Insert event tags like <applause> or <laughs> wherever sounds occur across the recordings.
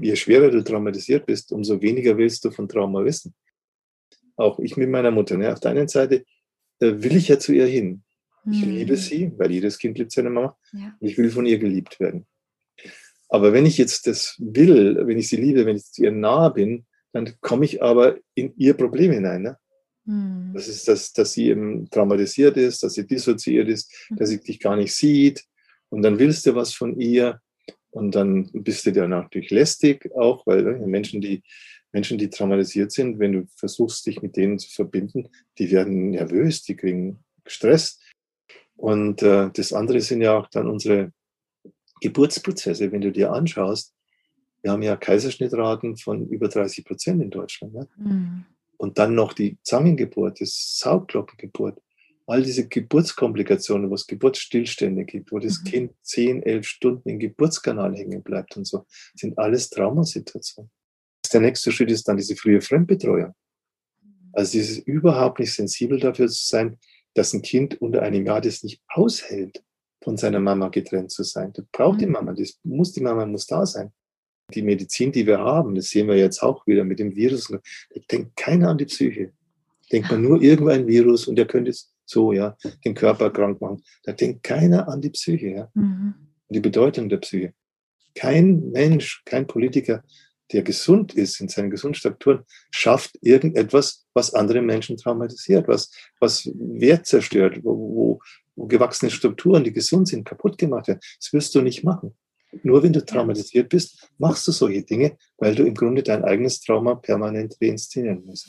Je schwerer du traumatisiert bist, umso weniger willst du von Trauma wissen. Auch ich mit meiner Mutter. Ne? Auf der einen Seite äh, will ich ja zu ihr hin. Ich hm. liebe sie, weil jedes Kind liebt seine Mama. Ja. Ich will von ihr geliebt werden. Aber wenn ich jetzt das will, wenn ich sie liebe, wenn ich zu ihr nahe bin, dann komme ich aber in ihr Problem hinein. Ne? Hm. Das ist, dass, dass sie eben traumatisiert ist, dass sie dissoziiert ist, hm. dass sie dich gar nicht sieht. Und dann willst du was von ihr. Und dann bist du dir natürlich lästig auch, weil ne, Menschen, die, Menschen, die traumatisiert sind, wenn du versuchst, dich mit denen zu verbinden, die werden nervös, die kriegen Stress. Und äh, das andere sind ja auch dann unsere Geburtsprozesse. Wenn du dir anschaust, wir haben ja Kaiserschnittraten von über 30 Prozent in Deutschland. Ne? Mhm. Und dann noch die Zangengeburt, das Saugglockengeburt all diese Geburtskomplikationen, wo es Geburtsstillstände gibt, wo das mhm. Kind zehn, elf Stunden im Geburtskanal hängen bleibt und so, sind alles Traumasituationen. Der nächste Schritt ist dann diese frühe Fremdbetreuung. Also dieses überhaupt nicht sensibel dafür zu sein, dass ein Kind unter einem Jahr das nicht aushält, von seiner Mama getrennt zu sein. Das braucht die mhm. Mama, das muss, die Mama muss da sein. Die Medizin, die wir haben, das sehen wir jetzt auch wieder mit dem Virus, da denkt keiner an die Psyche. Denkt man nur irgendein Virus und der könnte es so, ja, den Körper krank machen. Da denkt keiner an die Psyche, ja. Mhm. Die Bedeutung der Psyche. Kein Mensch, kein Politiker, der gesund ist in seinen gesunden Strukturen, schafft irgendetwas, was andere Menschen traumatisiert, was, was Wert zerstört, wo, wo, wo gewachsene Strukturen, die gesund sind, kaputt gemacht werden. Das wirst du nicht machen. Nur wenn du traumatisiert bist, machst du solche Dinge, weil du im Grunde dein eigenes Trauma permanent reinszenieren musst.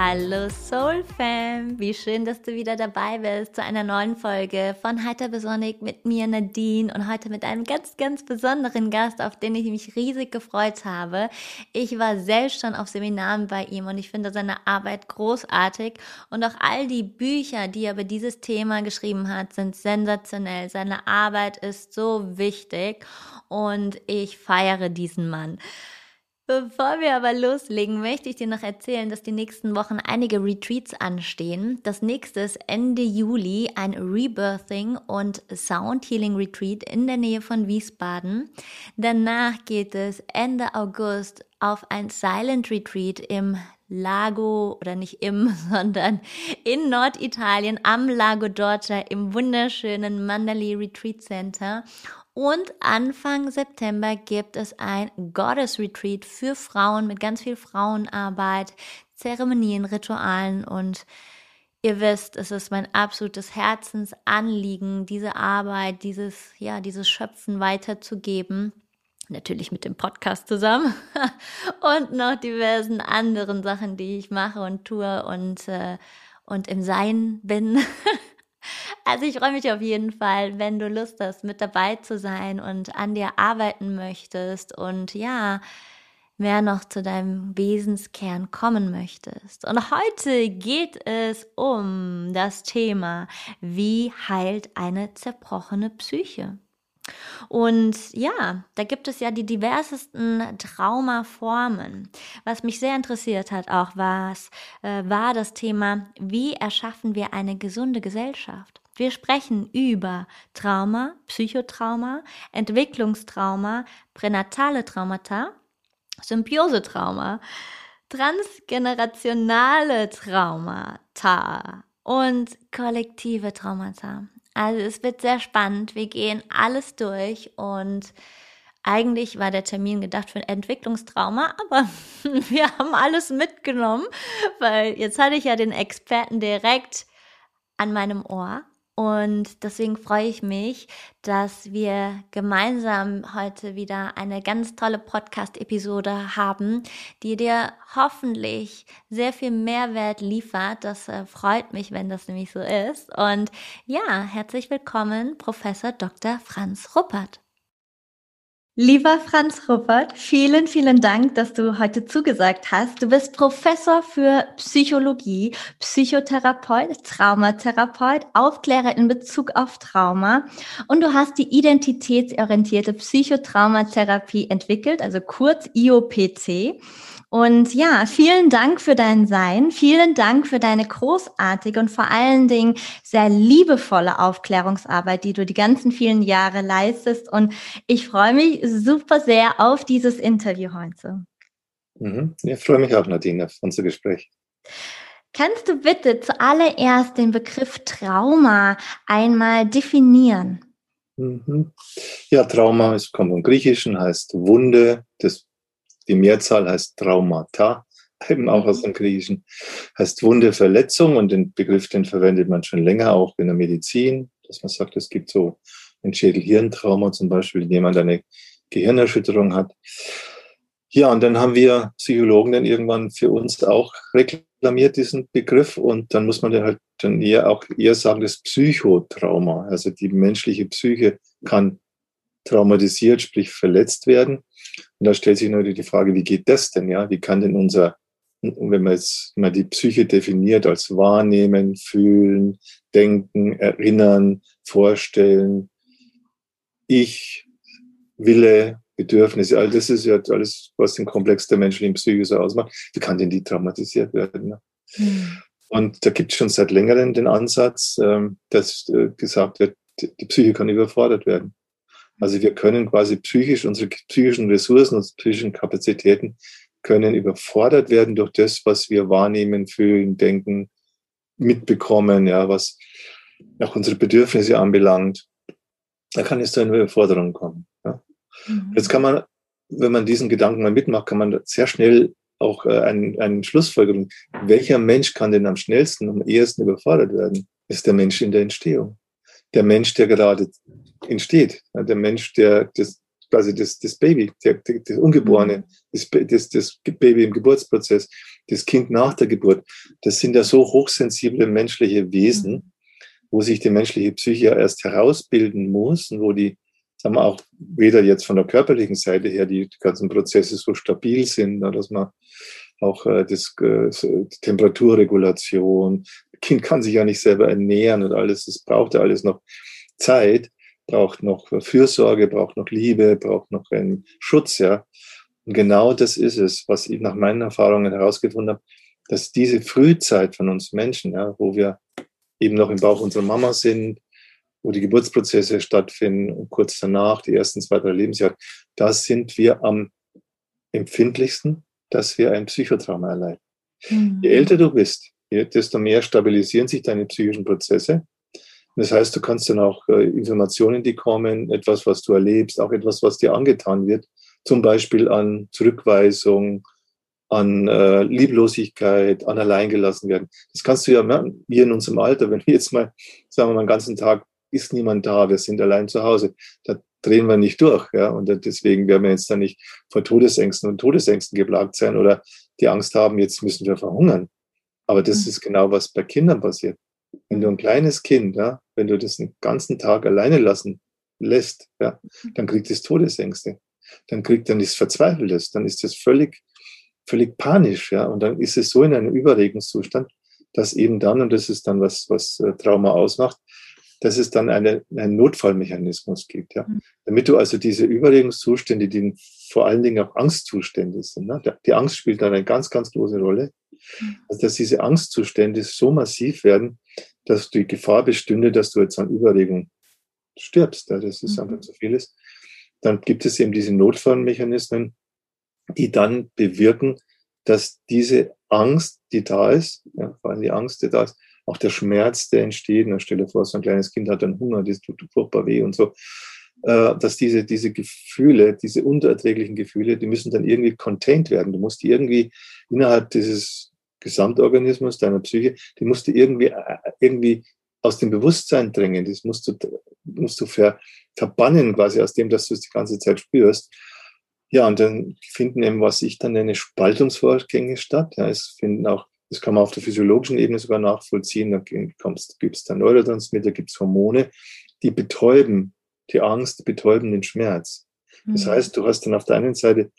Hallo Soul Fam, wie schön, dass du wieder dabei bist zu einer neuen Folge von Heiter Besonnig mit mir Nadine und heute mit einem ganz, ganz besonderen Gast, auf den ich mich riesig gefreut habe. Ich war selbst schon auf Seminaren bei ihm und ich finde seine Arbeit großartig und auch all die Bücher, die er über dieses Thema geschrieben hat, sind sensationell. Seine Arbeit ist so wichtig und ich feiere diesen Mann. Bevor wir aber loslegen, möchte ich dir noch erzählen, dass die nächsten Wochen einige Retreats anstehen. Das nächste ist Ende Juli ein Rebirthing und Sound Healing Retreat in der Nähe von Wiesbaden. Danach geht es Ende August auf ein Silent Retreat im Lago oder nicht im, <laughs> sondern in Norditalien am Lago Dorcia im wunderschönen Mandalay Retreat Center. Und Anfang September gibt es ein Goddess Retreat für Frauen mit ganz viel Frauenarbeit, Zeremonien, Ritualen und ihr wisst, es ist mein absolutes Herzensanliegen, diese Arbeit, dieses, ja, dieses Schöpfen weiterzugeben. Natürlich mit dem Podcast zusammen <laughs> und noch diversen anderen Sachen, die ich mache und tue und, äh, und im Sein bin. <laughs> Also ich freue mich auf jeden Fall, wenn du Lust hast, mit dabei zu sein und an dir arbeiten möchtest und ja, mehr noch zu deinem Wesenskern kommen möchtest. Und heute geht es um das Thema, wie heilt eine zerbrochene Psyche? Und ja, da gibt es ja die diversesten Traumaformen. Was mich sehr interessiert hat auch, was, äh, war das Thema, wie erschaffen wir eine gesunde Gesellschaft? Wir sprechen über Trauma, Psychotrauma, Entwicklungstrauma, pränatale Traumata, Symbiosetrauma, transgenerationale Traumata und kollektive Traumata. Also es wird sehr spannend. Wir gehen alles durch und eigentlich war der Termin gedacht für ein Entwicklungstrauma, aber <laughs> wir haben alles mitgenommen, weil jetzt hatte ich ja den Experten direkt an meinem Ohr. Und deswegen freue ich mich, dass wir gemeinsam heute wieder eine ganz tolle Podcast-Episode haben, die dir hoffentlich sehr viel Mehrwert liefert. Das äh, freut mich, wenn das nämlich so ist. Und ja, herzlich willkommen, Professor Dr. Franz Ruppert. Lieber Franz Ruppert, vielen, vielen Dank, dass du heute zugesagt hast. Du bist Professor für Psychologie, Psychotherapeut, Traumatherapeut, Aufklärer in Bezug auf Trauma und du hast die identitätsorientierte Psychotraumatherapie entwickelt, also kurz IOPC. Und ja, vielen Dank für dein Sein. Vielen Dank für deine großartige und vor allen Dingen sehr liebevolle Aufklärungsarbeit, die du die ganzen vielen Jahre leistest. Und ich freue mich super sehr auf dieses Interview heute. Mhm. Ich freue mich auch, Nadine, auf unser Gespräch. Kannst du bitte zuallererst den Begriff Trauma einmal definieren? Mhm. Ja, Trauma ist, kommt vom Griechischen, heißt Wunde. Das die Mehrzahl heißt Traumata, eben auch aus mhm. dem Griechischen, heißt Wunde, Verletzung und den Begriff, den verwendet man schon länger auch in der Medizin, dass man sagt, es gibt so ein Schädel-Hirntrauma zum Beispiel, wenn jemand eine Gehirnerschütterung hat. Ja, und dann haben wir Psychologen dann irgendwann für uns auch reklamiert diesen Begriff und dann muss man dann halt dann eher auch eher sagen, das Psychotrauma. Also die menschliche Psyche kann traumatisiert, sprich verletzt werden. Und da stellt sich natürlich die Frage, wie geht das denn? Ja, wie kann denn unser, wenn man jetzt mal die Psyche definiert als wahrnehmen, fühlen, denken, erinnern, vorstellen, ich, Wille, Bedürfnisse, all das ist ja alles, was den Komplex der menschlichen Psyche so ausmacht. Wie kann denn die traumatisiert werden? Ne? Mhm. Und da gibt es schon seit längerem den Ansatz, ähm, dass äh, gesagt wird, die Psyche kann überfordert werden. Also wir können quasi psychisch, unsere psychischen Ressourcen, unsere psychischen Kapazitäten können überfordert werden durch das, was wir wahrnehmen, fühlen, denken, mitbekommen, ja, was auch unsere Bedürfnisse anbelangt. Da kann es zu einer Überforderung kommen. Ja. Mhm. Jetzt kann man, wenn man diesen Gedanken mal mitmacht, kann man sehr schnell auch äh, einen, einen Schlussfolgerung. Welcher Mensch kann denn am schnellsten, am ehesten überfordert werden? Ist der Mensch in der Entstehung. Der Mensch, der gerade entsteht. Der Mensch, der das, quasi das, das Baby, der, das Ungeborene, mhm. das, das, das Baby im Geburtsprozess, das Kind nach der Geburt, das sind ja so hochsensible menschliche Wesen, mhm. wo sich die menschliche Psyche ja erst herausbilden muss und wo die, sagen wir auch weder jetzt von der körperlichen Seite her die ganzen Prozesse so stabil sind, dass man auch äh, das, äh, Temperaturregulation, Kind kann sich ja nicht selber ernähren und alles, das braucht ja alles noch Zeit braucht noch Fürsorge, braucht noch Liebe, braucht noch einen Schutz, ja. Und genau das ist es, was ich nach meinen Erfahrungen herausgefunden habe, dass diese Frühzeit von uns Menschen, ja, wo wir eben noch im Bauch unserer Mama sind, wo die Geburtsprozesse stattfinden und kurz danach, die ersten zwei, drei Lebensjahre, da sind wir am empfindlichsten, dass wir ein Psychotrauma erleiden. Mhm. Je älter du bist, desto mehr stabilisieren sich deine psychischen Prozesse das heißt, du kannst dann auch äh, Informationen, die kommen, etwas, was du erlebst, auch etwas, was dir angetan wird, zum Beispiel an Zurückweisung, an äh, Lieblosigkeit, an Alleingelassen werden. Das kannst du ja merken, wie in unserem Alter, wenn wir jetzt mal, sagen wir mal, den ganzen Tag ist niemand da, wir sind allein zu Hause, da drehen wir nicht durch. Ja? Und deswegen werden wir jetzt dann nicht vor Todesängsten und Todesängsten geplagt sein oder die Angst haben, jetzt müssen wir verhungern. Aber das mhm. ist genau, was bei Kindern passiert. Wenn du ein kleines Kind, ja, wenn du das den ganzen Tag alleine lassen lässt, ja, dann kriegt es Todesängste. Dann kriegt dann ist Verzweifeltes, dann ist es völlig, völlig panisch, ja, und dann ist es so in einem Überregungszustand, dass eben dann, und das ist dann was, was äh, Trauma ausmacht, dass es dann eine, einen Notfallmechanismus gibt, ja. Mhm. Damit du also diese Überregungszustände, die vor allen Dingen auch Angstzustände sind, ne? die Angst spielt dann eine ganz, ganz große Rolle, mhm. also dass diese Angstzustände so massiv werden, dass die Gefahr bestünde, dass du jetzt an Überregung stirbst, ja, das ist mhm. einfach zu vieles, dann gibt es eben diese Notfallmechanismen, die dann bewirken, dass diese Angst, die da ist, ja, vor allem die Angst, die da ist, auch der Schmerz, der entsteht, na, stell dir vor, so ein kleines Kind hat einen Hunger, das tut furchtbar weh und so, äh, dass diese, diese Gefühle, diese unerträglichen Gefühle, die müssen dann irgendwie contained werden. Du musst die irgendwie innerhalb dieses Gesamtorganismus, deiner Psyche, die musst du irgendwie, äh, irgendwie aus dem Bewusstsein drängen. Das musst du, musst du ver, verbannen quasi aus dem, dass du es die ganze Zeit spürst. Ja, und dann finden eben, was ich dann nenne, Spaltungsvorgänge statt. Ja, es finden auch, das kann man auf der physiologischen Ebene sogar nachvollziehen. Da gibt es dann Neurotransmitter, gibt es Hormone, die betäuben die Angst, betäuben den Schmerz. Das mhm. heißt, du hast dann auf der einen Seite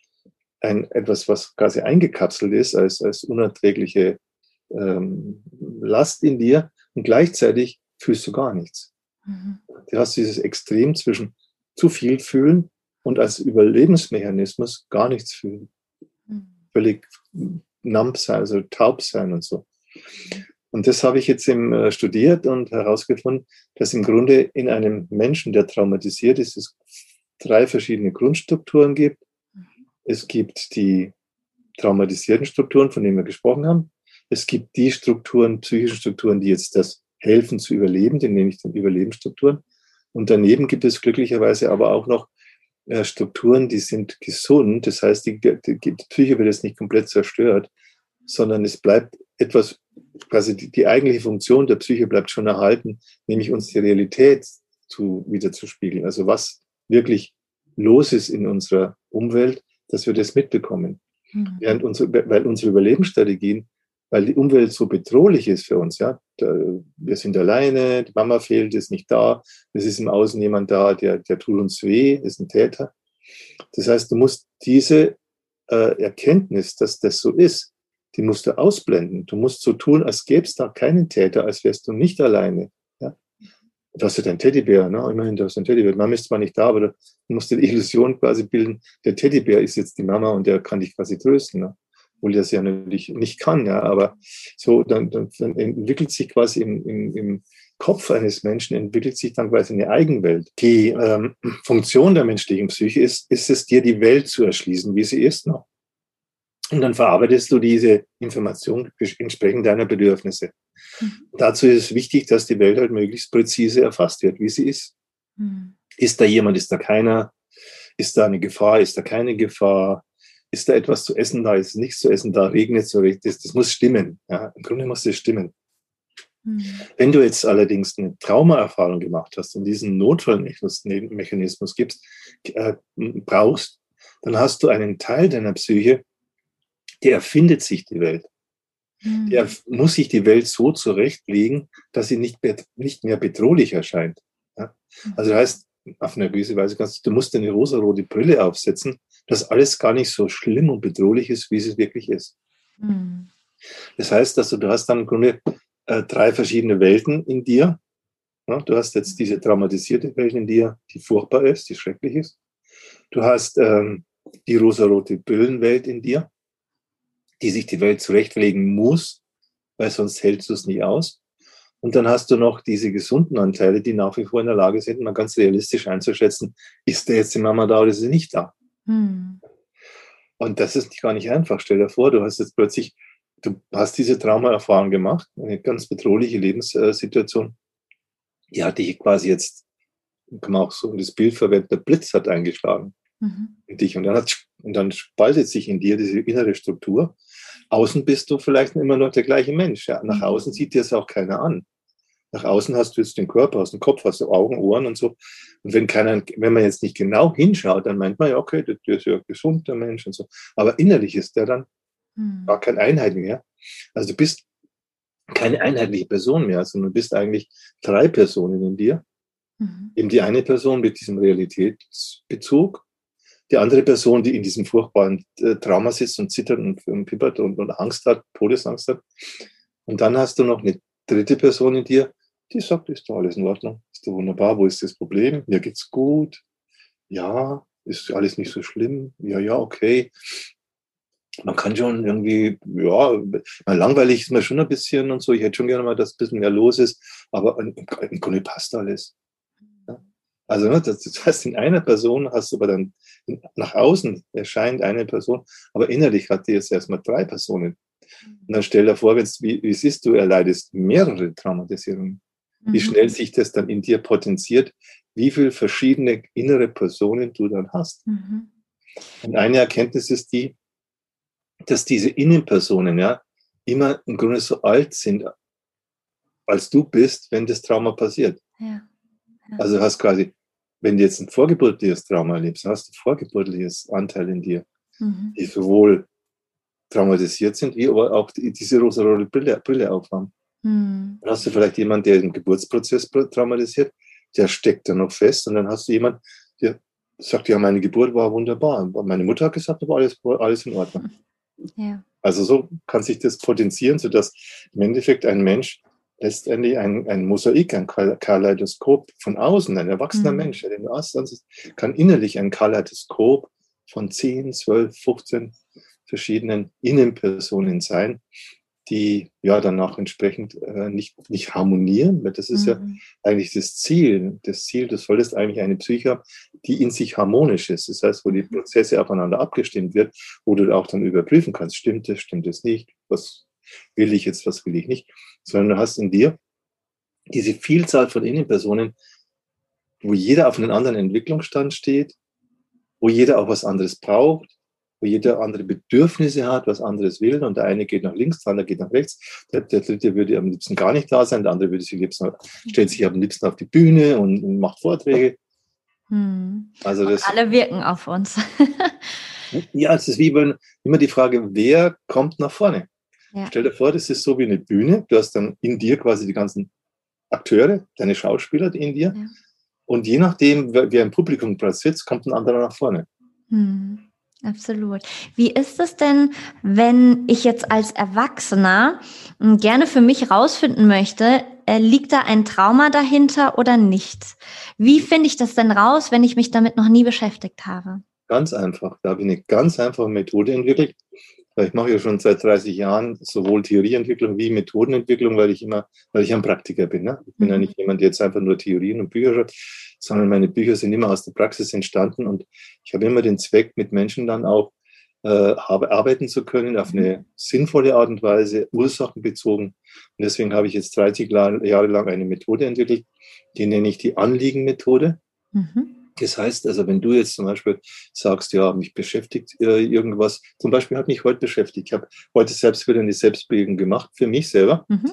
ein, etwas, was quasi eingekapselt ist als, als unerträgliche ähm, Last in dir und gleichzeitig fühlst du gar nichts. Mhm. Du hast dieses Extrem zwischen zu viel fühlen und als Überlebensmechanismus gar nichts fühlen. Mhm. Völlig numb sein, also taub sein und so. Und das habe ich jetzt im, äh, studiert und herausgefunden, dass im Grunde in einem Menschen, der traumatisiert ist, es drei verschiedene Grundstrukturen gibt. Es gibt die traumatisierten Strukturen, von denen wir gesprochen haben. Es gibt die Strukturen, psychische Strukturen, die jetzt das helfen zu überleben, die nenne ich dann Überlebensstrukturen. Und daneben gibt es glücklicherweise aber auch noch äh, Strukturen, die sind gesund. Das heißt, die, die, die Psyche wird jetzt nicht komplett zerstört, sondern es bleibt etwas, quasi die, die eigentliche Funktion der Psyche bleibt schon erhalten, nämlich uns die Realität zu, wieder. Also was wirklich los ist in unserer Umwelt, dass wir das mitbekommen. Mhm. Während unsere, weil unsere Überlebensstrategien, weil die Umwelt so bedrohlich ist für uns, ja, wir sind alleine, die Mama fehlt, ist nicht da, es ist im Außen jemand da, der, der tut uns weh, ist ein Täter. Das heißt, du musst diese äh, Erkenntnis, dass das so ist, die musst du ausblenden. Du musst so tun, als gäbe es da keinen Täter, als wärst du nicht alleine. Du hast ja dein Teddybär, ne? immerhin, du hast dein Teddybär. Mama ist zwar nicht da, aber du musst die Illusion quasi bilden, der Teddybär ist jetzt die Mama und der kann dich quasi trösten. Ne? Obwohl er es ja natürlich nicht kann, ja, aber so, dann, dann, dann entwickelt sich quasi im, im, im Kopf eines Menschen entwickelt sich dann quasi eine Eigenwelt. Die ähm, Funktion der menschlichen Psyche ist, ist es dir die Welt zu erschließen, wie sie ist noch. Und dann verarbeitest du diese Information entsprechend deiner Bedürfnisse. Mhm. Dazu ist es wichtig, dass die Welt halt möglichst präzise erfasst wird, wie sie ist. Mhm. Ist da jemand, ist da keiner? Ist da eine Gefahr, ist da keine Gefahr? Ist da etwas zu essen da, ist nichts zu essen da, regnet es so richtig? Das, das muss stimmen. Ja, Im Grunde muss das stimmen. Mhm. Wenn du jetzt allerdings eine Traumaerfahrung gemacht hast und diesen Notfallmechanismus gibst, äh, brauchst, dann hast du einen Teil deiner Psyche, der erfindet sich die Welt. Mhm. Der muss sich die Welt so zurechtlegen, dass sie nicht mehr, nicht mehr bedrohlich erscheint. Ja? Also das heißt, auf eine gewisse Weise kannst du, du musst eine rosarote Brille aufsetzen, dass alles gar nicht so schlimm und bedrohlich ist, wie es wirklich ist. Mhm. Das heißt, dass du, du hast dann im Grunde äh, drei verschiedene Welten in dir. Ja, du hast jetzt diese traumatisierte Welt in dir, die furchtbar ist, die schrecklich ist. Du hast ähm, die rosarote Brillenwelt in dir, die sich die Welt zurechtlegen muss, weil sonst hältst du es nie aus. Und dann hast du noch diese gesunden Anteile, die nach wie vor in der Lage sind, mal ganz realistisch einzuschätzen, ist der jetzt die Mama da oder ist sie nicht da? Hm. Und das ist gar nicht einfach. Stell dir vor, du hast jetzt plötzlich, du hast diese Traumaerfahrung gemacht, eine ganz bedrohliche Lebenssituation. Die hatte ich quasi jetzt, kann man auch so das Bild verwenden, der Blitz hat eingeschlagen mhm. in dich. Und dann, hat, und dann spaltet sich in dir diese innere Struktur außen bist du vielleicht immer noch der gleiche Mensch. Ja. Nach mhm. außen sieht dir es auch keiner an. Nach außen hast du jetzt den Körper, hast den Kopf, hast du Augen, Ohren und so. Und wenn keiner, wenn man jetzt nicht genau hinschaut, dann meint man ja, okay, der, der ist ja gesund, der Mensch und so. Aber innerlich ist der dann mhm. gar keine Einheit mehr. Also du bist keine einheitliche Person mehr, sondern du bist eigentlich drei Personen in dir. Mhm. Eben die eine Person mit diesem Realitätsbezug, die andere Person, die in diesem furchtbaren äh, Trauma sitzt und zittert und, und pippert und, und Angst hat, Todesangst hat. Und dann hast du noch eine dritte Person in dir, die sagt, ist doch alles in Ordnung, ist doch wunderbar, wo ist das Problem? Mir geht's gut. Ja, ist alles nicht so schlimm. Ja, ja, okay. Man kann schon irgendwie, ja, langweilig ist mir schon ein bisschen und so. Ich hätte schon gerne mal, dass ein bisschen mehr los ist, aber im Grunde passt alles. Also ne, das, heißt, in einer Person hast du aber dann nach außen erscheint eine Person, aber innerlich hat die jetzt erstmal drei Personen. Und dann stell dir vor, wenn's, wie, wie es ist, du erleidest mehrere Traumatisierungen. Mhm. Wie schnell sich das dann in dir potenziert, wie viele verschiedene innere Personen du dann hast. Mhm. Und eine Erkenntnis ist die, dass diese Innenpersonen ja immer im Grunde so alt sind, als du bist, wenn das Trauma passiert. Ja. Ja. Also du hast quasi wenn du jetzt ein vorgeburtliches Trauma erlebst, hast du vorgeburtliches Anteil in dir, mhm. die sowohl traumatisiert sind, wie aber auch die, diese rosa-rote Brille, Brille aufhaben. Mhm. Dann hast du vielleicht jemanden, der den Geburtsprozess traumatisiert, der steckt da noch fest und dann hast du jemanden, der sagt, ja, meine Geburt war wunderbar. Meine Mutter hat gesagt, war alles, alles in Ordnung. Ja. Also so kann sich das potenzieren, sodass im Endeffekt ein Mensch letztendlich ein, ein Mosaik, ein Kaleidoskop von außen, ein erwachsener mhm. Mensch, der den Arzt ansieht, kann innerlich ein Kaleidoskop von 10, 12, 15 verschiedenen Innenpersonen sein, die ja danach entsprechend äh, nicht, nicht harmonieren, weil das ist mhm. ja eigentlich das Ziel. Das Ziel, du solltest eigentlich eine Psyche haben, die in sich harmonisch ist. Das heißt, wo die. Prozesse aufeinander abgestimmt wird, wo du auch dann überprüfen kannst, stimmt es, stimmt es nicht, was will ich jetzt, was will ich nicht, sondern du hast in dir diese Vielzahl von Innenpersonen, wo jeder auf einem anderen Entwicklungsstand steht, wo jeder auch was anderes braucht, wo jeder andere Bedürfnisse hat, was anderes will. Und der eine geht nach links, der andere geht nach rechts. Der, der dritte würde am liebsten gar nicht da sein, der andere würde sich liebsten, stellt sich am liebsten auf die Bühne und, und macht Vorträge. Hm. Also das, alle wirken auf uns. ja, es ist wie wenn immer die Frage, wer kommt nach vorne? Ja. Stell dir vor, das ist so wie eine Bühne. Du hast dann in dir quasi die ganzen Akteure, deine Schauspieler in dir. Ja. Und je nachdem, wer, im Publikum sitzt, kommt ein anderer nach vorne. Hm. Absolut. Wie ist es denn, wenn ich jetzt als Erwachsener hm, gerne für mich rausfinden möchte, äh, liegt da ein Trauma dahinter oder nicht? Wie finde ich das denn raus, wenn ich mich damit noch nie beschäftigt habe? Ganz einfach. Da habe ich eine ganz einfache Methode entwickelt. Ich mache ja schon seit 30 Jahren sowohl Theorieentwicklung wie Methodenentwicklung, weil ich immer, weil ich ein Praktiker bin. Ne? Ich bin mhm. ja nicht jemand, der jetzt einfach nur Theorien und Bücher schreibt, sondern meine Bücher sind immer aus der Praxis entstanden und ich habe immer den Zweck, mit Menschen dann auch äh, arbeiten zu können auf eine sinnvolle Art und Weise, ursachenbezogen. Und deswegen habe ich jetzt 30 Jahre lang eine Methode entwickelt, die nenne ich die Anliegenmethode. Mhm. Das heißt also, wenn du jetzt zum Beispiel sagst, ja, mich beschäftigt äh, irgendwas, zum Beispiel hat mich heute beschäftigt. Ich habe heute selbst wieder eine Selbstbildung gemacht für mich selber. Mhm.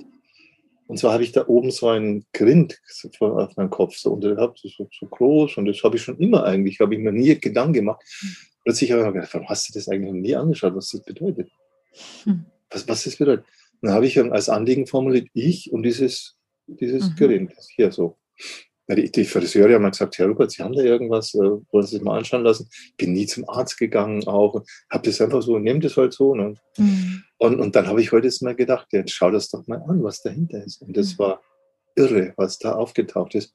Und zwar habe ich da oben so einen Grind auf meinem Kopf, so, hat so, so groß, und das habe ich schon immer eigentlich, habe ich mir nie Gedanken gemacht. Mhm. Plötzlich habe ich mir gedacht, warum hast du das eigentlich noch nie angeschaut, was das bedeutet? Mhm. Was, was das bedeutet? Und dann habe ich als Anliegen formuliert, ich und dieses, dieses mhm. Grind, hier so die, die Friseure haben gesagt, Herr Rupert, Sie haben da irgendwas, äh, wollen Sie sich mal anschauen lassen? Bin nie zum Arzt gegangen auch. Habe das einfach so, nehmt das halt so. Ne? Mhm. Und, und dann habe ich heute mal gedacht, jetzt schau das doch mal an, was dahinter ist. Und das mhm. war irre, was da aufgetaucht ist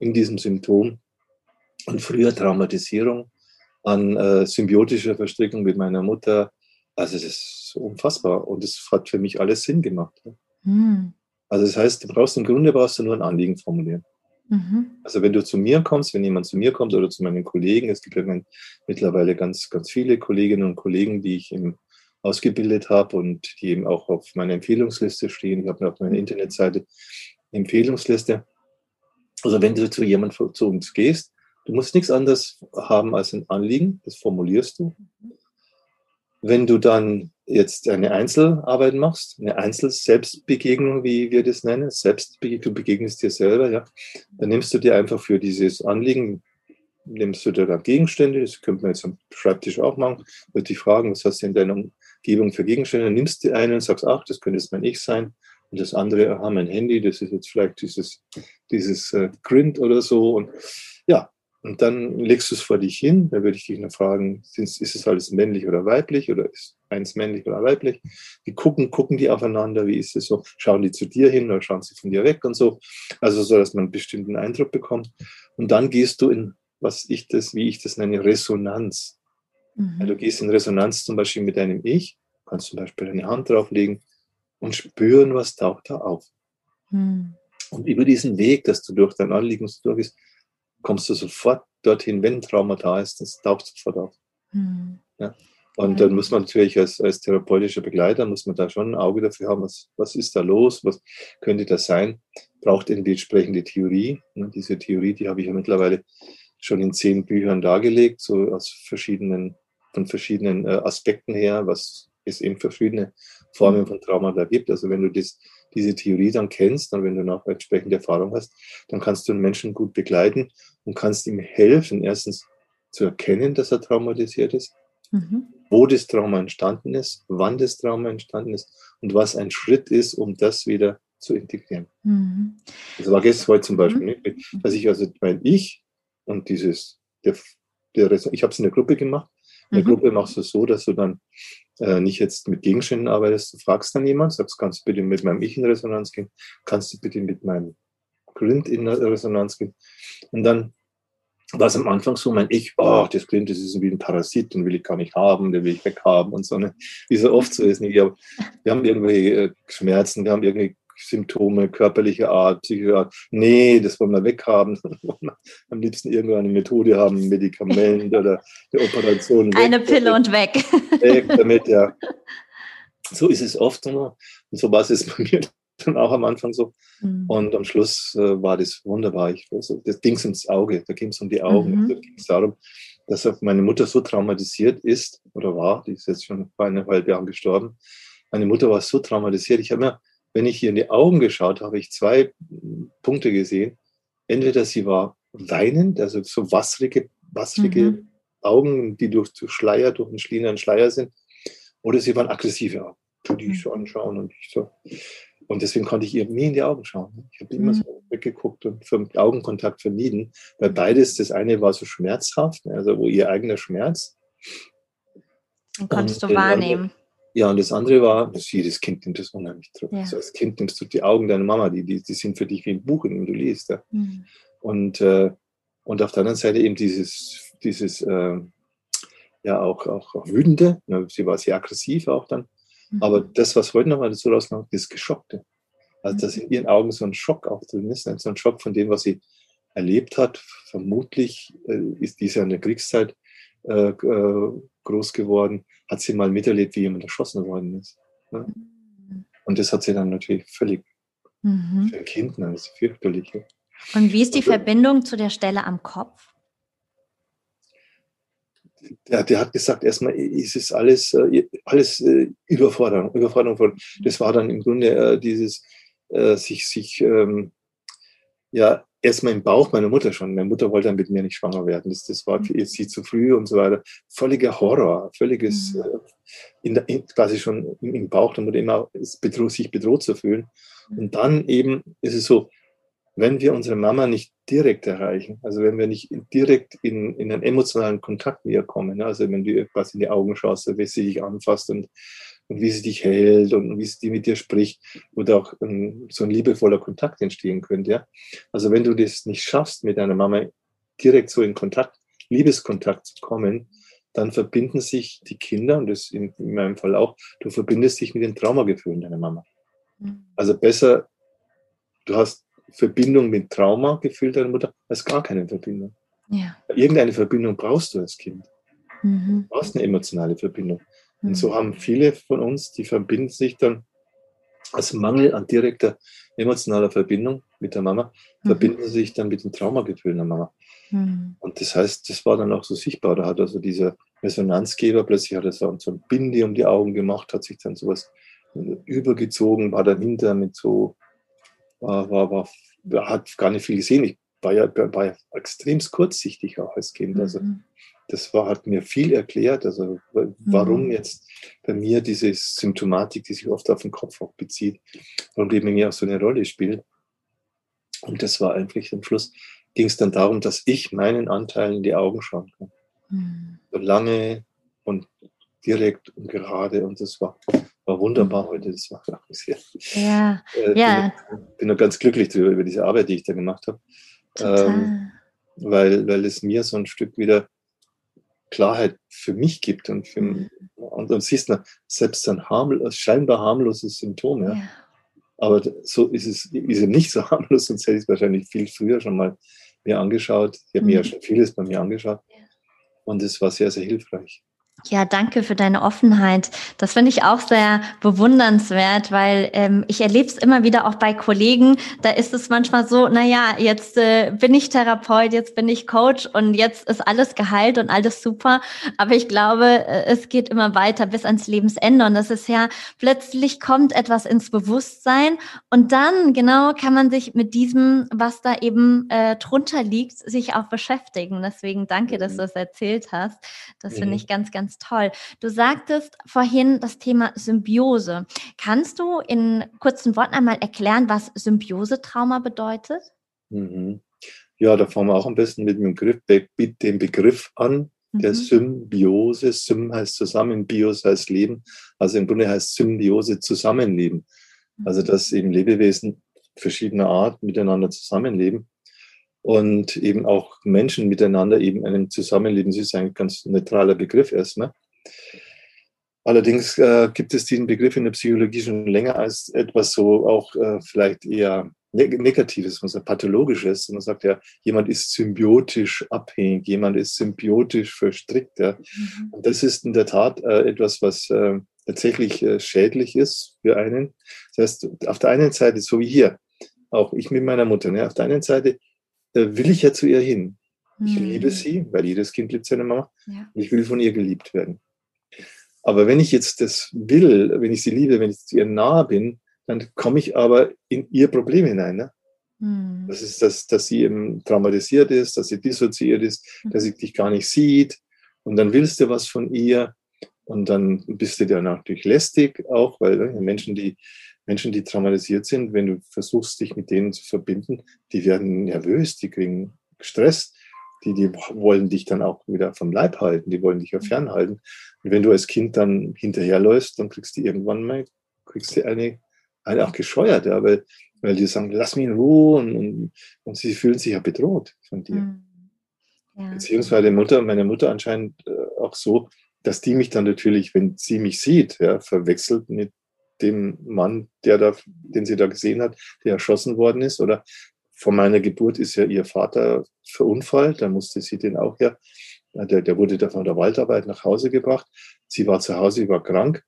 in diesem Symptom. Und früher Traumatisierung an äh, symbiotischer Verstrickung mit meiner Mutter. Also das ist unfassbar. Und das hat für mich alles Sinn gemacht. Mhm. Also das heißt, du brauchst im Grunde brauchst du nur ein Anliegen formulieren. Mhm. Also wenn du zu mir kommst, wenn jemand zu mir kommt oder zu meinen Kollegen, es gibt ja mittlerweile ganz, ganz viele Kolleginnen und Kollegen, die ich eben ausgebildet habe und die eben auch auf meiner Empfehlungsliste stehen. Ich habe auf meiner Internetseite eine Empfehlungsliste. Also wenn du zu jemandem zu uns gehst, du musst nichts anderes haben als ein Anliegen, das formulierst du. Wenn du dann jetzt eine Einzelarbeit machst, eine Einzel-Selbstbegegnung, wie wir das nennen, selbst du begegnest dir selber, ja, dann nimmst du dir einfach für dieses Anliegen, nimmst du dir dann Gegenstände, das könnte man jetzt am Schreibtisch auch machen, würde dich fragen, was hast du in deiner Umgebung für Gegenstände, dann nimmst du einen und sagst, ach, das könnte jetzt mein Ich sein, und das andere, aha, mein Handy, das ist jetzt vielleicht dieses, dieses äh, Grind oder so, und ja, und dann legst du es vor dich hin, da würde ich dich noch fragen, ist es alles männlich oder weiblich oder ist eins männlich oder weiblich? Wie gucken, gucken die aufeinander? Wie ist es so? Schauen die zu dir hin oder schauen sie von dir weg und so? Also so, dass man einen bestimmten Eindruck bekommt. Und dann gehst du in, was ich das, wie ich das nenne, Resonanz. Mhm. Ja, du gehst in Resonanz zum Beispiel mit deinem Ich, kannst zum Beispiel deine Hand drauflegen und spüren, was taucht da auf. Mhm. Und über diesen Weg, dass du durch dein Anliegen durch ist, kommst du sofort dorthin, wenn Trauma da ist, das taucht sofort auf. Mhm. Ja. Und dann muss man natürlich als, als therapeutischer Begleiter, muss man da schon ein Auge dafür haben, was, was ist da los, was könnte das sein, braucht eben die entsprechende Theorie. Und diese Theorie, die habe ich ja mittlerweile schon in zehn Büchern dargelegt, so aus verschiedenen, von verschiedenen äh, Aspekten her, was es eben verschiedene Formen von Trauma da gibt. Also wenn du das diese Theorie dann kennst und wenn du noch entsprechende Erfahrung hast, dann kannst du einen Menschen gut begleiten und kannst ihm helfen, erstens zu erkennen, dass er traumatisiert ist, mhm. wo das Trauma entstanden ist, wann das Trauma entstanden ist und was ein Schritt ist, um das wieder zu integrieren. Mhm. Das war gestern heute zum Beispiel, mhm. dass ich also mein Ich und dieses, der, der ich habe es in der Gruppe gemacht. In der mhm. Gruppe machst du es so, dass du dann äh, nicht jetzt mit Gegenständen arbeitest. Du fragst dann jemand, sagst, kannst du bitte mit meinem Ich in Resonanz gehen? Kannst du bitte mit meinem Grind in Resonanz gehen? Und dann war es am Anfang so, mein Ich, oh, das Grind, das ist wie ein Parasit, den will ich gar nicht haben, den will ich weghaben und so, ne? wie so oft so ist. Ne? Wir, wir haben irgendwelche äh, Schmerzen, wir haben irgendwie Symptome körperlicher Art, psychischer Art. Nee, das wollen wir weghaben. <laughs> Am liebsten irgendeine Methode haben, ein Medikament <laughs> oder eine Operation. Eine weg, Pille und weg. Weg damit, ja. So ist es oft. Und so war es bei mir <laughs> dann auch am Anfang so. Mhm. Und am Schluss äh, war das wunderbar. Ich, also, das ging ums Auge, da ging es um die Augen. Mhm. Da ging es darum, dass meine Mutter so traumatisiert ist oder war, die ist jetzt schon vor eineinhalb Jahren gestorben. Meine Mutter war so traumatisiert. Ich habe mir wenn ich ihr in die Augen geschaut habe, ich zwei Punkte gesehen. Entweder sie war weinend, also so wasserige, wasserige mhm. Augen, die durch, durch Schleier, durch einen schlieren Schleier sind, oder sie waren aggressive Augen, die ich so mhm. anschauen und ich so. Und deswegen konnte ich ihr nie in die Augen schauen. Ich habe immer mhm. so weggeguckt und vom Augenkontakt vermieden, weil beides, das eine war so schmerzhaft, also wo ihr eigener Schmerz. Den konntest und du wahrnehmen. Andere, ja, und das andere war, dass jedes Kind nimmt das unheimlich drauf. Ja. Also als Kind nimmst du die Augen deiner Mama, die, die, die sind für dich wie ein Buch, in dem du liest. Ja. Mhm. Und, äh, und auf der anderen Seite eben dieses, dieses äh, ja auch, auch, auch wütende, ne, sie war sehr aggressiv auch dann. Mhm. Aber das, was heute nochmal dazu rauskommt, ist Geschockte. Also, dass in ihren Augen so ein Schock auch drin ist, ne, so ein Schock von dem, was sie erlebt hat. Vermutlich äh, ist dies ja in der Kriegszeit äh, äh, groß geworden, hat sie mal miterlebt, wie jemand erschossen worden ist. Ne? Mhm. Und das hat sie dann natürlich völlig mhm. für ein Kind, das ist fürchterlich. Und wie ist die Und, Verbindung zu der Stelle am Kopf? Der, der hat gesagt, erstmal ist es alles, äh, alles äh, Überforderung, Überforderung von, das war dann im Grunde äh, dieses, sich, sich ähm, ja, erstmal im Bauch meiner Mutter schon. Meine Mutter wollte dann mit mir nicht schwanger werden. Das, das war für sie zu früh und so weiter. Völliger Horror, völliges, mhm. in der, in, quasi schon im Bauch der Mutter immer bedroht, sich bedroht zu fühlen. Mhm. Und dann eben ist es so, wenn wir unsere Mama nicht direkt erreichen, also wenn wir nicht direkt in, in einen emotionalen Kontakt mit ihr kommen, also wenn du quasi in die Augen schaust, wie sie dich anfasst und und wie sie dich hält und wie sie mit dir spricht oder auch um, so ein liebevoller Kontakt entstehen könnte. Ja? Also wenn du das nicht schaffst, mit deiner Mama direkt so in Kontakt, Liebeskontakt zu kommen, dann verbinden sich die Kinder, und das in, in meinem Fall auch, du verbindest dich mit den Traumagefühlen deiner Mama. Mhm. Also besser, du hast Verbindung mit Traumagefühl deiner Mutter als gar keine Verbindung. Ja. Irgendeine Verbindung brauchst du als Kind. Mhm. Du brauchst eine emotionale Verbindung. Und so mhm. haben viele von uns, die verbinden sich dann als Mangel an direkter emotionaler Verbindung mit der Mama, mhm. verbinden sich dann mit den Traumagefühlen der Mama. Mhm. Und das heißt, das war dann auch so sichtbar. Da hat also dieser Resonanzgeber plötzlich hat er so ein Bindi um die Augen gemacht, hat sich dann sowas übergezogen, war dann hinter mit so, war, war, war, hat gar nicht viel gesehen. Ich war ja, war ja extremst kurzsichtig auch als Kind. Also mhm das war, hat mir viel erklärt, also warum mhm. jetzt bei mir diese Symptomatik, die sich oft auf den Kopf auch bezieht, warum die bei mir auch so eine Rolle spielt. Und das war eigentlich am Schluss, ging es dann darum, dass ich meinen Anteilen in die Augen schauen kann. Mhm. So lange und direkt und gerade und das war, war wunderbar heute. Das war <laughs> sehr, ja, äh, ja. Bin, bin noch ganz glücklich darüber, über diese Arbeit, die ich da gemacht habe. Ähm, weil, weil es mir so ein Stück wieder Klarheit für mich gibt und, für, mhm. und dann siehst du selbst ein harmlos, scheinbar harmloses Symptom. Ja. ja. Aber so ist es ist eben nicht so <laughs> harmlos, sonst hätte ich es wahrscheinlich viel früher schon mal mir angeschaut. Ich habe mhm. mir ja mhm. schon vieles bei mir angeschaut. Und es war sehr, sehr hilfreich. Ja, danke für deine Offenheit. Das finde ich auch sehr bewundernswert, weil ähm, ich erlebe es immer wieder auch bei Kollegen. Da ist es manchmal so, na ja, jetzt äh, bin ich Therapeut, jetzt bin ich Coach und jetzt ist alles geheilt und alles super. Aber ich glaube, äh, es geht immer weiter bis ans Lebensende und das ist ja plötzlich kommt etwas ins Bewusstsein und dann genau kann man sich mit diesem, was da eben äh, drunter liegt, sich auch beschäftigen. Deswegen danke, dass mhm. du es erzählt hast. Das finde mhm. ich ganz, ganz ganz toll. Du sagtest vorhin das Thema Symbiose. Kannst du in kurzen Worten einmal erklären, was Symbiosetrauma bedeutet? Mhm. Ja, da fangen wir auch am besten mit dem Begriff, mit dem Begriff an, der mhm. Symbiose. Sym heißt zusammen, Bios heißt Leben. Also im Grunde heißt Symbiose Zusammenleben. Also mhm. dass eben Lebewesen verschiedener Art miteinander zusammenleben und eben auch Menschen miteinander eben einem Zusammenleben. Das ist ein ganz neutraler Begriff erstmal. Allerdings äh, gibt es diesen Begriff in der Psychologie schon länger als etwas so auch äh, vielleicht eher Negatives, man sagt pathologisches. Man sagt ja, jemand ist symbiotisch abhängig, jemand ist symbiotisch verstrickt. Ja. Mhm. Und das ist in der Tat äh, etwas, was äh, tatsächlich äh, schädlich ist für einen. Das heißt, auf der einen Seite, so wie hier, auch ich mit meiner Mutter, ne, auf der einen Seite will ich ja zu ihr hin. Ich mhm. liebe sie, weil jedes Kind liebt seine Mama. Ja. Ich will von ihr geliebt werden. Aber wenn ich jetzt das will, wenn ich sie liebe, wenn ich zu ihr nahe bin, dann komme ich aber in ihr Problem hinein. Ne? Mhm. Das ist, dass, dass sie eben traumatisiert ist, dass sie dissoziiert ist, mhm. dass sie dich gar nicht sieht. Und dann willst du was von ihr und dann bist du dann natürlich lästig auch, weil ne, Menschen, die Menschen, die traumatisiert sind, wenn du versuchst, dich mit denen zu verbinden, die werden nervös, die kriegen Stress, die, die wollen dich dann auch wieder vom Leib halten, die wollen dich ja mhm. fernhalten. Und wenn du als Kind dann hinterherläufst, dann kriegst du irgendwann mal kriegst du eine halt auch gescheuert, ja, weil, weil die sagen, lass mich in Ruhe und, und, und sie fühlen sich ja bedroht von dir. Mhm. Ja. Beziehungsweise Mutter, meine Mutter anscheinend äh, auch so, dass die mich dann natürlich, wenn sie mich sieht, ja, verwechselt mit dem Mann, der da, den sie da gesehen hat, der erschossen worden ist. Oder vor meiner Geburt ist ja ihr Vater verunfallt, da musste sie den auch ja, der, der wurde da von der Waldarbeit nach Hause gebracht. Sie war zu Hause, sie war krank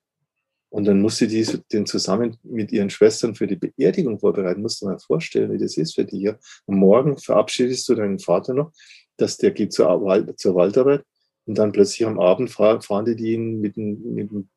und dann musste die den zusammen mit ihren Schwestern für die Beerdigung vorbereiten. Musst du mal vorstellen, wie das ist für die hier. Und morgen verabschiedest du deinen Vater noch, dass der geht zur, zur Waldarbeit. Und dann plötzlich am Abend fahren die, die ihn mit dem, mit, dem,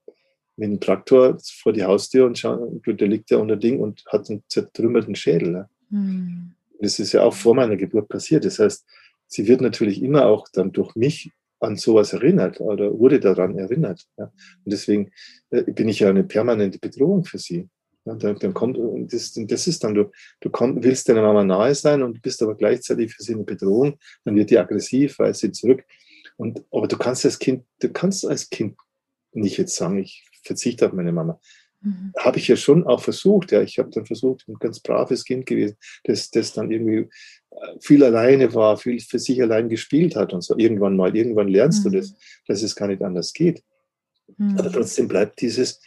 mit dem Traktor vor die Haustür und schauen, der liegt ja unter Ding und hat einen zertrümmerten Schädel. Ne? Mhm. Das ist ja auch vor meiner Geburt passiert. Das heißt, sie wird natürlich immer auch dann durch mich an sowas erinnert oder wurde daran erinnert. Ja. Und deswegen äh, bin ich ja eine permanente Bedrohung für sie. Ja, dann, dann, kommt, das, das ist dann, du, du komm, willst deiner Mama nahe sein und bist aber gleichzeitig für sie eine Bedrohung, dann wird die aggressiv, weist sie zurück. Und, aber du kannst als Kind, du kannst als Kind nicht jetzt sagen, ich verzichte auf meine Mama. Mhm. Habe ich ja schon auch versucht. Ja, ich habe dann versucht, ein ganz braves Kind gewesen, das, das dann irgendwie viel alleine war, viel für sich allein gespielt hat und so. Irgendwann mal, irgendwann lernst mhm. du das, dass es gar nicht anders geht. Mhm. Aber trotzdem bleibt dieses,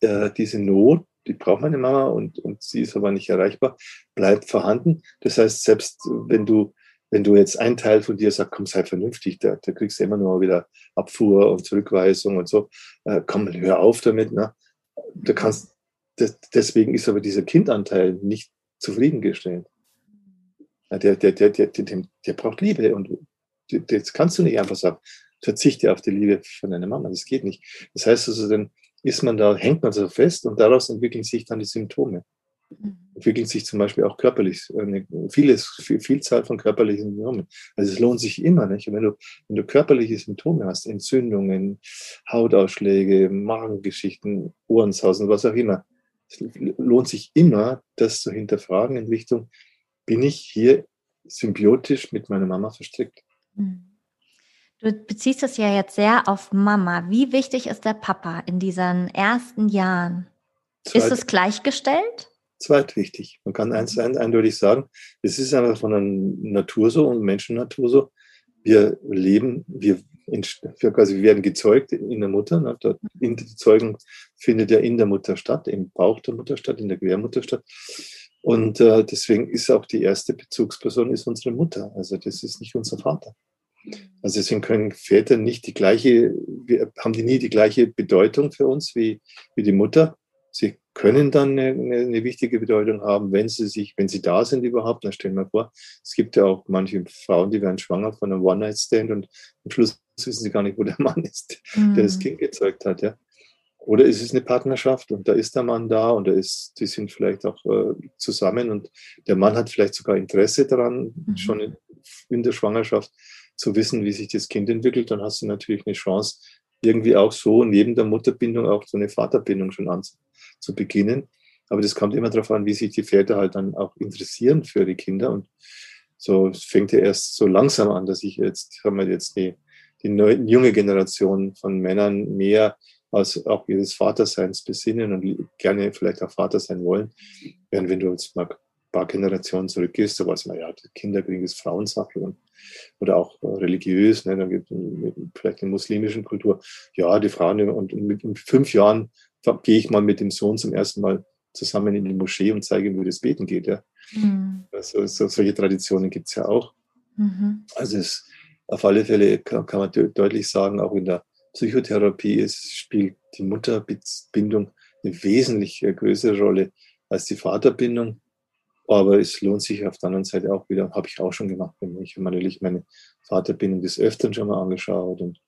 äh, diese Not, die braucht meine Mama und, und sie ist aber nicht erreichbar, bleibt vorhanden. Das heißt, selbst wenn du, wenn du jetzt ein Teil von dir sagt, komm, sei vernünftig, da, da kriegst du immer nur wieder Abfuhr und Zurückweisung und so, äh, komm, hör auf damit. Ne? Du kannst, deswegen ist aber dieser Kindanteil nicht zufriedengestellt. Der, der, der, der, der, der braucht Liebe und das kannst du nicht einfach sagen, verzichte auf die Liebe von deiner Mama, das geht nicht. Das heißt also, dann ist man da, hängt man so fest und daraus entwickeln sich dann die Symptome. Mhm. Entwickeln sich zum Beispiel auch körperlich, eine vieles, Vielzahl von körperlichen Symptomen. Also es lohnt sich immer, nicht? Und wenn du, wenn du körperliche Symptome hast, Entzündungen, Hautausschläge, Magengeschichten, Ohrensausen, was auch immer, es lohnt sich immer, das zu hinterfragen in Richtung, bin ich hier symbiotisch mit meiner Mama verstrickt. Hm. Du beziehst es ja jetzt sehr auf Mama. Wie wichtig ist der Papa in diesen ersten Jahren? Zweit, ist es gleichgestellt? Zweitwichtig. Man kann eins eindeutig sagen, es ist einfach von der Natur so und Menschennatur so. Wir leben, wir, wir quasi werden gezeugt in der Mutter. Ne? Die Zeugung findet ja in der Mutter statt, im Bauch der Mutter statt, in der Quermutter statt. Und äh, deswegen ist auch die erste Bezugsperson ist unsere Mutter. Also das ist nicht unser Vater. Also deswegen können Väter nicht die gleiche, wir haben die nie die gleiche Bedeutung für uns wie, wie die Mutter. Sie können dann eine, eine, wichtige Bedeutung haben, wenn sie sich, wenn sie da sind überhaupt. Dann stellen wir vor, es gibt ja auch manche Frauen, die werden schwanger von einem One-Night-Stand und am Schluss <laughs> wissen sie gar nicht, wo der Mann ist, mhm. der das mhm. Kind gezeugt hat. Ja. Oder ist es eine Partnerschaft und da ist der Mann da und da ist, die sind vielleicht auch äh, zusammen und der Mann hat vielleicht sogar Interesse daran, mhm. schon in, in, der Schwangerschaft zu wissen, wie sich das Kind entwickelt. Dann hast du natürlich eine Chance, irgendwie auch so neben der Mutterbindung auch so eine Vaterbindung schon an zu beginnen. Aber das kommt immer darauf an, wie sich die Väter halt dann auch interessieren für die Kinder. Und so fängt ja erst so langsam an, dass ich jetzt, haben wir jetzt die, die neue, junge Generation von Männern mehr als auch ihres Vaterseins besinnen und gerne vielleicht auch Vater sein wollen. Während wenn du jetzt mal ein paar Generationen zurückgehst, da es mal, ja, Kinderkrieg ist Frauensache und, oder auch religiös, ne, da gibt es vielleicht eine muslimische Kultur, ja, die Frauen und mit, mit fünf Jahren gehe ich mal mit dem Sohn zum ersten Mal zusammen in die Moschee und zeige ihm, wie das Beten geht. Ja. Mhm. Also, so, solche Traditionen gibt es ja auch. Mhm. Also es, auf alle Fälle kann, kann man deutlich sagen, auch in der Psychotherapie ist, spielt die Mutterbindung eine wesentlich größere Rolle als die Vaterbindung. Aber es lohnt sich auf der anderen Seite auch wieder, habe ich auch schon gemacht. Ich habe natürlich meine Vaterbindung des Öfteren schon mal angeschaut und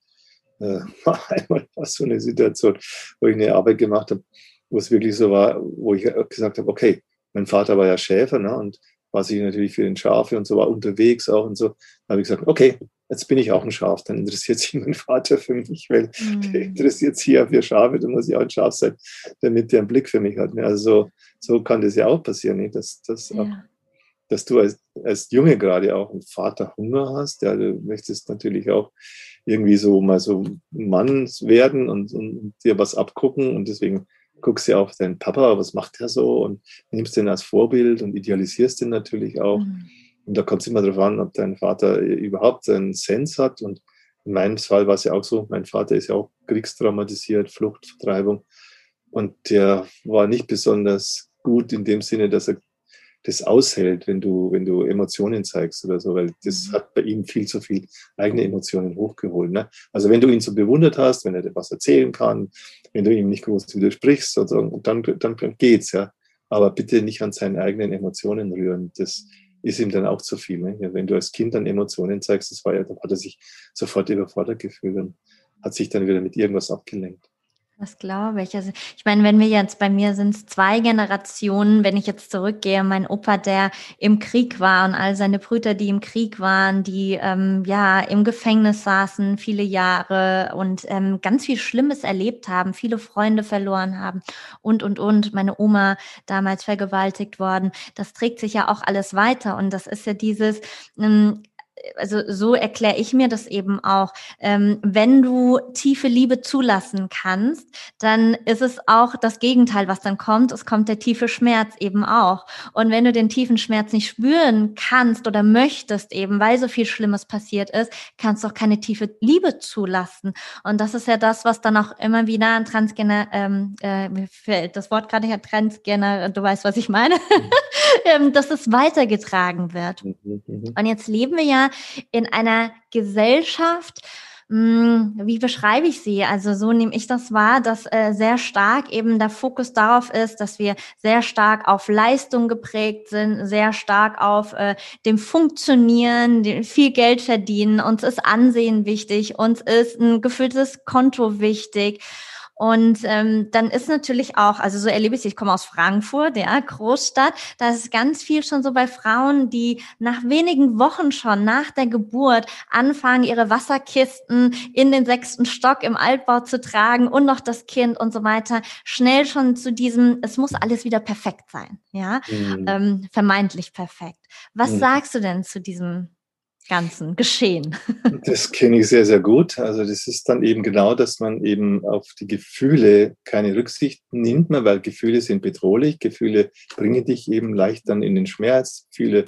äh, <laughs> einmal war so eine Situation, wo ich eine Arbeit gemacht habe, wo es wirklich so war, wo ich gesagt habe, okay, mein Vater war ja Schäfer ne, und war sich natürlich für den Schafe und so war unterwegs auch und so. Da habe ich gesagt, okay, jetzt bin ich auch ein Schaf, dann interessiert sich <laughs> mein Vater für mich, weil mhm. der interessiert sich ja für Schafe, dann muss ich auch ein Schaf sein, damit der einen Blick für mich hat. Ne? Also so, so kann das ja auch passieren, nicht? Dass, dass, ja. Dass du als, als Junge gerade auch einen Vater Hunger hast. Ja, du möchtest natürlich auch irgendwie so mal so Mann werden und, und dir was abgucken und deswegen guckst du auf deinen Papa, was macht er so und nimmst den als Vorbild und idealisierst den natürlich auch. Mhm. Und da kommt es immer darauf an, ob dein Vater überhaupt einen Sens hat. Und in meinem Fall war es ja auch so, mein Vater ist ja auch kriegstraumatisiert, Flucht, Vertreibung. Und der war nicht besonders gut in dem Sinne, dass er das aushält, wenn du, wenn du Emotionen zeigst oder so, weil das mhm. hat bei ihm viel zu viel eigene Emotionen hochgeholt. Ne? Also wenn du ihn so bewundert hast, wenn er dir was erzählen kann, wenn du ihm nicht groß widersprichst, sozusagen, dann, dann geht's, ja. Aber bitte nicht an seinen eigenen Emotionen rühren. Das ist ihm dann auch zu viel. Ne? Ja, wenn du als Kind dann Emotionen zeigst, das war ja, dann hat er sich sofort überfordert gefühlt und hat sich dann wieder mit irgendwas abgelenkt. Das glaube ich. Also ich meine, wenn wir jetzt bei mir sind zwei Generationen, wenn ich jetzt zurückgehe, mein Opa, der im Krieg war und all seine Brüder, die im Krieg waren, die ähm, ja im Gefängnis saßen viele Jahre und ähm, ganz viel Schlimmes erlebt haben, viele Freunde verloren haben und und und. Meine Oma damals vergewaltigt worden. Das trägt sich ja auch alles weiter und das ist ja dieses ähm, also so erkläre ich mir das eben auch. Ähm, wenn du tiefe Liebe zulassen kannst, dann ist es auch das Gegenteil, was dann kommt. Es kommt der tiefe Schmerz eben auch. Und wenn du den tiefen Schmerz nicht spüren kannst oder möchtest eben, weil so viel Schlimmes passiert ist, kannst du auch keine tiefe Liebe zulassen. Und das ist ja das, was dann auch immer wieder an Transgener, ähm, äh, mir fällt das Wort gerade nicht, Transgener, du weißt, was ich meine, <laughs> ähm, dass es weitergetragen wird. Mhm, mhm. Und jetzt leben wir ja in einer Gesellschaft, hm, wie beschreibe ich sie? Also so nehme ich das wahr, dass äh, sehr stark eben der Fokus darauf ist, dass wir sehr stark auf Leistung geprägt sind, sehr stark auf äh, dem Funktionieren, dem viel Geld verdienen. Uns ist Ansehen wichtig, uns ist ein gefülltes Konto wichtig. Und ähm, dann ist natürlich auch, also so erlebe ich es, ich komme aus Frankfurt, ja, Großstadt, da ist ganz viel schon so bei Frauen, die nach wenigen Wochen schon nach der Geburt anfangen, ihre Wasserkisten in den sechsten Stock im Altbau zu tragen und noch das Kind und so weiter, schnell schon zu diesem, es muss alles wieder perfekt sein, ja, mhm. ähm, vermeintlich perfekt. Was mhm. sagst du denn zu diesem ganzen Geschehen. <laughs> Das kenne ich sehr, sehr gut. Also das ist dann eben genau, dass man eben auf die Gefühle keine Rücksicht nimmt, mehr, weil Gefühle sind bedrohlich. Gefühle bringen dich eben leicht dann in den Schmerz. Gefühle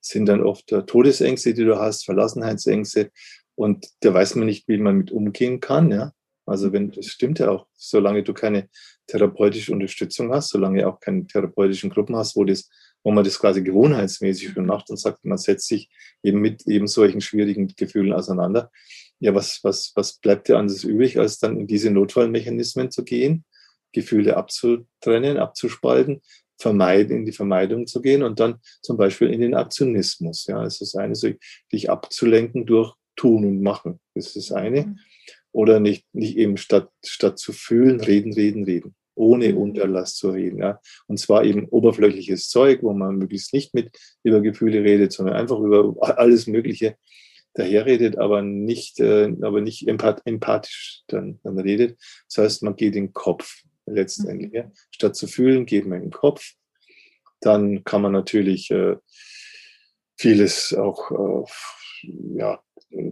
sind dann oft äh, Todesängste, die du hast, Verlassenheitsängste. Und da weiß man nicht, wie man mit umgehen kann. Ja? Also wenn, das stimmt ja auch, solange du keine therapeutische Unterstützung hast, solange auch keine therapeutischen Gruppen hast, wo das wo man das quasi gewohnheitsmäßig schon macht und sagt, man setzt sich eben mit eben solchen schwierigen Gefühlen auseinander. Ja, was, was, was bleibt dir anderes übrig, als dann in diese Notfallmechanismen zu gehen, Gefühle abzutrennen, abzuspalten, vermeiden, in die Vermeidung zu gehen und dann zum Beispiel in den Aktionismus. Ja, es ist eine, so, dich abzulenken durch Tun und Machen. Das ist das eine. Mhm. Oder nicht, nicht eben statt, statt zu fühlen, reden, reden, reden ohne mhm. Unterlass zu reden. Ja. Und zwar eben oberflächliches Zeug, wo man möglichst nicht mit über Gefühle redet, sondern einfach über alles Mögliche daherredet, aber nicht, äh, aber nicht empath empathisch dann, dann redet. Das heißt, man geht in den Kopf letztendlich. Mhm. Ja. Statt zu fühlen, geht man in den Kopf. Dann kann man natürlich äh, vieles auch äh, ja,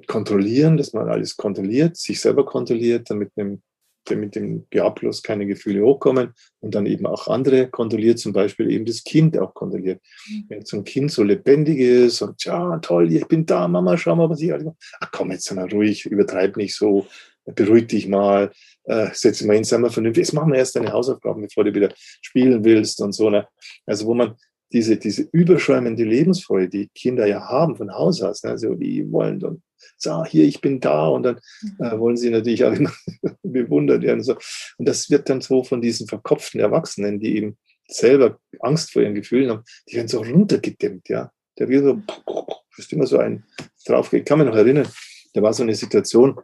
kontrollieren, dass man alles kontrolliert, sich selber kontrolliert, damit einem damit dem Ja plus keine Gefühle hochkommen und dann eben auch andere kontrolliert, zum Beispiel eben das Kind auch kontrolliert. Mhm. Wenn so ein Kind so lebendig ist und ja, toll, ich bin da, Mama, schau mal, was ich alles mache. Ach komm, jetzt sei mal ruhig, übertreib nicht so, beruhig dich mal, äh, setz dich mal hin, sei mal vernünftig. Jetzt machen wir erst deine Hausaufgaben, bevor du wieder spielen willst und so. Ne? Also wo man diese, diese überschäumende Lebensfreude, die Kinder ja haben von Haus aus, ne? also die wollen dann, so, hier, ich bin da und dann mhm. äh, wollen sie natürlich auch immer <laughs> bewundert werden. Und, so. und das wird dann so von diesen verkopften Erwachsenen, die eben selber Angst vor ihren Gefühlen haben, die werden so runtergedämmt, ja. Der wird so, <laughs> ist immer so ein draufgeht. Ich kann mich noch erinnern, da war so eine Situation,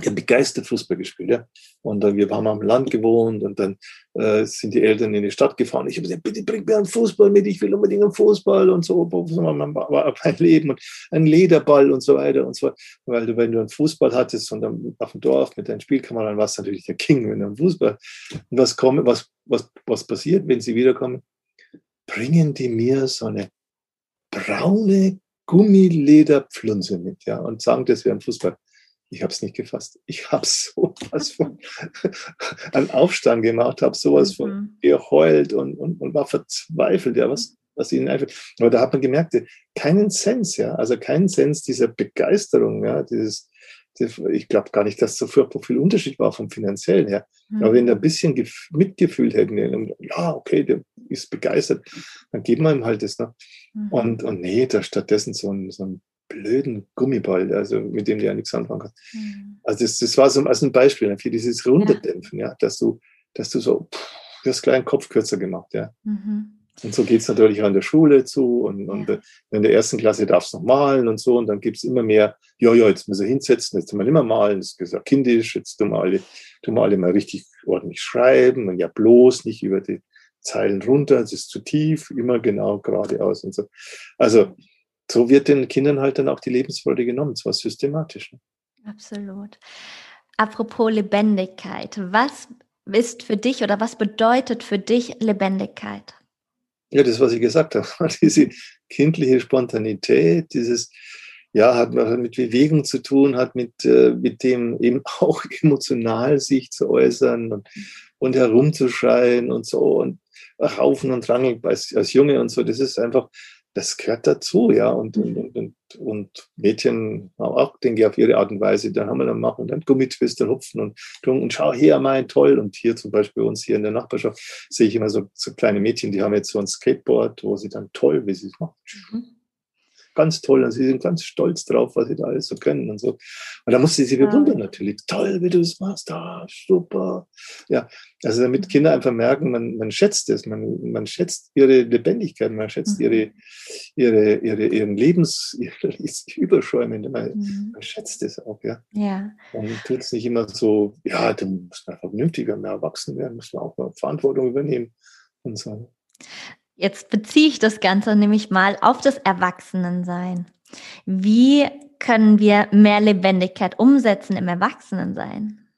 ich habe begeistert Fußball gespielt, ja. Und äh, wir haben am Land gewohnt und dann äh, sind die Eltern in die Stadt gefahren. Ich habe gesagt, bitte bring mir einen Fußball mit, ich will unbedingt einen Fußball und so. War ein Leben und ein Lederball und so weiter und so. Weil du, wenn du einen Fußball hattest und dann auf dem Dorf mit deinen Spielkameraden warst du natürlich der King, wenn du einen Fußball. Und was, komme, was, was, was passiert, wenn sie wiederkommen? Bringen die mir so eine braune Gummilederpflunze mit, ja, und sagen, das wäre ein Fußball. Ich habe es nicht gefasst. Ich habe <laughs> sowas von <laughs> einen Aufstand gemacht, habe sowas von mhm. geheult und, und, und war verzweifelt, ja, was, was ihnen einfällt. Aber da hat man gemerkt, keinen Sens, ja, also keinen Sens dieser Begeisterung, ja, dieses, ich glaube gar nicht, dass so viel Unterschied war vom finanziellen her. Mhm. Aber wenn da ein bisschen mitgefühlt hätten, ja, okay, der ist begeistert, dann geben wir ihm halt das. Ne? Mhm. Und, und nee, da stattdessen so ein, so ein blöden Gummiball, also mit dem du ja nichts anfangen kannst. Mhm. Also das, das war so als ein Beispiel für dieses Runterdämpfen, ja, dass du, dass du so, pff, du hast gleich einen Kopf kürzer gemacht, ja. Mhm. Und so geht es natürlich auch in der Schule zu und, und ja. in der ersten Klasse darfst du noch malen und so und dann gibt es immer mehr, ja, ja, jetzt müssen wir hinsetzen, jetzt mal immer malen, das ist ja kindisch, jetzt tun wir alle, tun wir alle mal richtig ordentlich schreiben und ja bloß nicht über die Zeilen runter, es ist zu tief, immer genau geradeaus und so. Also so wird den Kindern halt dann auch die Lebensfreude genommen, zwar systematisch. Ne? Absolut. Apropos Lebendigkeit, was ist für dich oder was bedeutet für dich Lebendigkeit? Ja, das, was ich gesagt habe, <laughs> diese kindliche Spontanität, dieses, ja, hat mit Bewegung zu tun, hat mit, äh, mit dem eben <laughs> auch emotional sich zu äußern und, und herumzuschreien und so und raufen und rangeln als, als Junge und so. Das ist einfach das gehört dazu, ja. Und, mhm. und, und, und Mädchen haben auch, denke ich, auf ihre Art und Weise, dann haben wir dann machen, dann Gummitwist und hupfen und, und schau her, mein toll. Und hier zum Beispiel bei uns hier in der Nachbarschaft sehe ich immer so, so kleine Mädchen, die haben jetzt so ein Skateboard, wo sie dann toll, wie sie es machen. Mhm ganz toll und sie sind ganz stolz drauf, was sie da alles so können und so. Und da musste sie bewundern ja. natürlich. Toll, wie du es machst, ah, super. Ja, also damit Kinder einfach merken, man, man schätzt es, man, man schätzt ihre Lebendigkeit, man schätzt mhm. ihre, ihre, ihre, ihren Lebens, <laughs> ihre man, mhm. man schätzt es auch, ja. ja. Und tut es nicht immer so, ja, du musst einfach vernünftiger, mehr erwachsen werden, muss man auch Verantwortung übernehmen und so. Jetzt beziehe ich das Ganze nämlich mal auf das Erwachsenensein. Wie können wir mehr Lebendigkeit umsetzen im Erwachsenensein?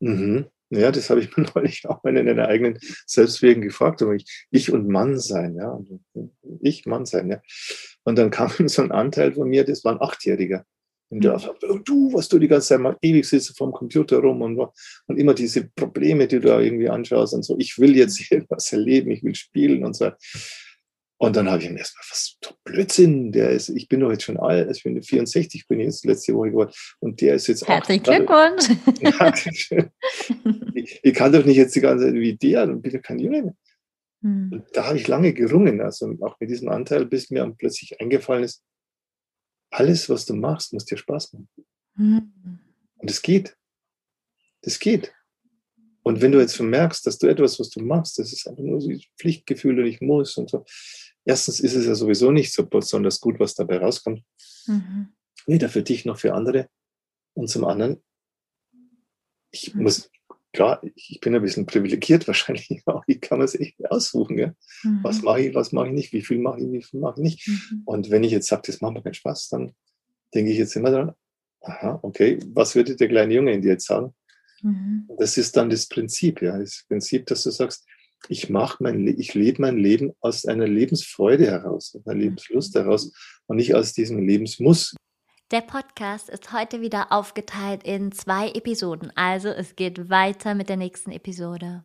Mhm. Ja, das habe ich mir <laughs> neulich auch in den eigenen Selbstwegen gefragt, ich, ich und Mann sein, ja. Ich Mann sein, ja. Und dann kam <laughs> so ein Anteil von mir, das war ein Achtjähriger im Dorf habe, oh, du, was du die ganze Zeit mal ewig sitzt vom Computer rum und, und immer diese Probleme, die du da irgendwie anschaust und so, ich will jetzt hier <laughs> was erleben, ich will spielen und so. Und dann habe ich ihm erstmal, was Blödsinn, der ist, ich bin doch jetzt schon alt, ich bin 64, bin jetzt letzte Woche geworden und der ist jetzt Herzlichen Glückwunsch. <laughs> ich, ich, kann doch nicht jetzt die ganze Zeit wie der und bin doch kein Junge mehr. Hm. Und da habe ich lange gerungen, also auch mit diesem Anteil, bis mir plötzlich eingefallen ist, alles, was du machst, muss dir Spaß machen. Mhm. Und es geht. Das geht. Und wenn du jetzt merkst, dass du etwas, was du machst, das ist einfach nur so ein Pflichtgefühl und ich muss und so. Erstens ist es ja sowieso nicht so besonders gut, was dabei rauskommt. Mhm. Weder für dich noch für andere. Und zum anderen, ich mhm. muss klar, ich bin ein bisschen privilegiert <laughs> wahrscheinlich, aber ich kann es echt aussuchen. Gell? Mhm. Was mache ich, was mache ich nicht, wie viel mache ich, wie viel mache ich nicht. Mhm. Und wenn ich jetzt sage, das macht mir keinen Spaß, dann denke ich jetzt immer dran, aha, okay, was würde der kleine Junge in dir jetzt sagen? Mhm. Das ist dann das Prinzip, ja, das Prinzip, dass du sagst, ich mache mein, ich lebe mein Leben aus einer Lebensfreude heraus, aus einer Lebenslust heraus und nicht aus diesem Lebensmuss. Der Podcast ist heute wieder aufgeteilt in zwei Episoden, also es geht weiter mit der nächsten Episode.